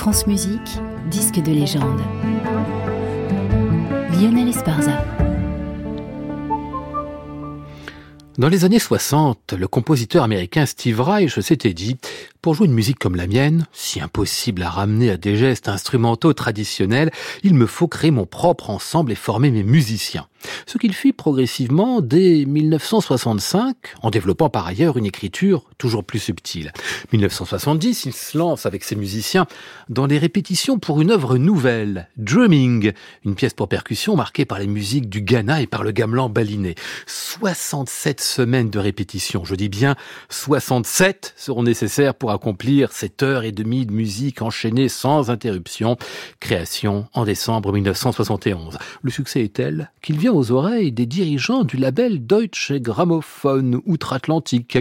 France Musique, disque de légende. Lionel Esparza. Dans les années 60, le compositeur américain Steve Reich s'était dit pour jouer une musique comme la mienne, si impossible à ramener à des gestes instrumentaux traditionnels, il me faut créer mon propre ensemble et former mes musiciens. Ce qu'il fit progressivement dès 1965, en développant par ailleurs une écriture toujours plus subtile. 1970, il se lance avec ses musiciens dans les répétitions pour une œuvre nouvelle, Drumming, une pièce pour percussion marquée par les musiques du Ghana et par le gamelan baliné. 67 semaines de répétition, je dis bien 67 seront nécessaires pour accomplir cette heure et demie de musique enchaînée sans interruption. Création en décembre 1971. Le succès est tel qu'il vient aux oreilles des dirigeants du label Deutsche Grammophon outre-Atlantique.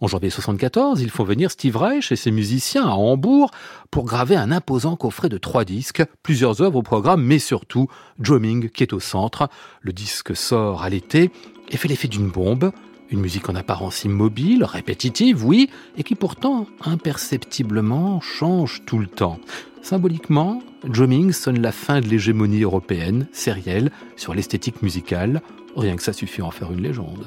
En janvier 74, ils font venir Steve Reich et ses musiciens à Hambourg pour graver un imposant coffret de trois disques, plusieurs œuvres au programme, mais surtout Drumming qui est au centre. Le disque sort à l'été et fait l'effet d'une bombe. Une musique en apparence immobile, répétitive, oui, et qui pourtant imperceptiblement change tout le temps. Symboliquement, Drumming sonne la fin de l'hégémonie européenne, sérielle, sur l'esthétique musicale. Rien que ça suffit à en faire une légende.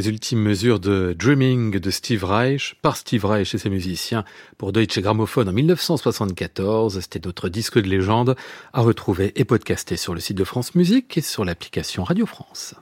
Les ultimes mesures de Dreaming de Steve Reich, par Steve Reich et ses musiciens, pour Deutsche Grammophon en 1974. C'était notre disque de légende à retrouver et podcaster sur le site de France Musique et sur l'application Radio France.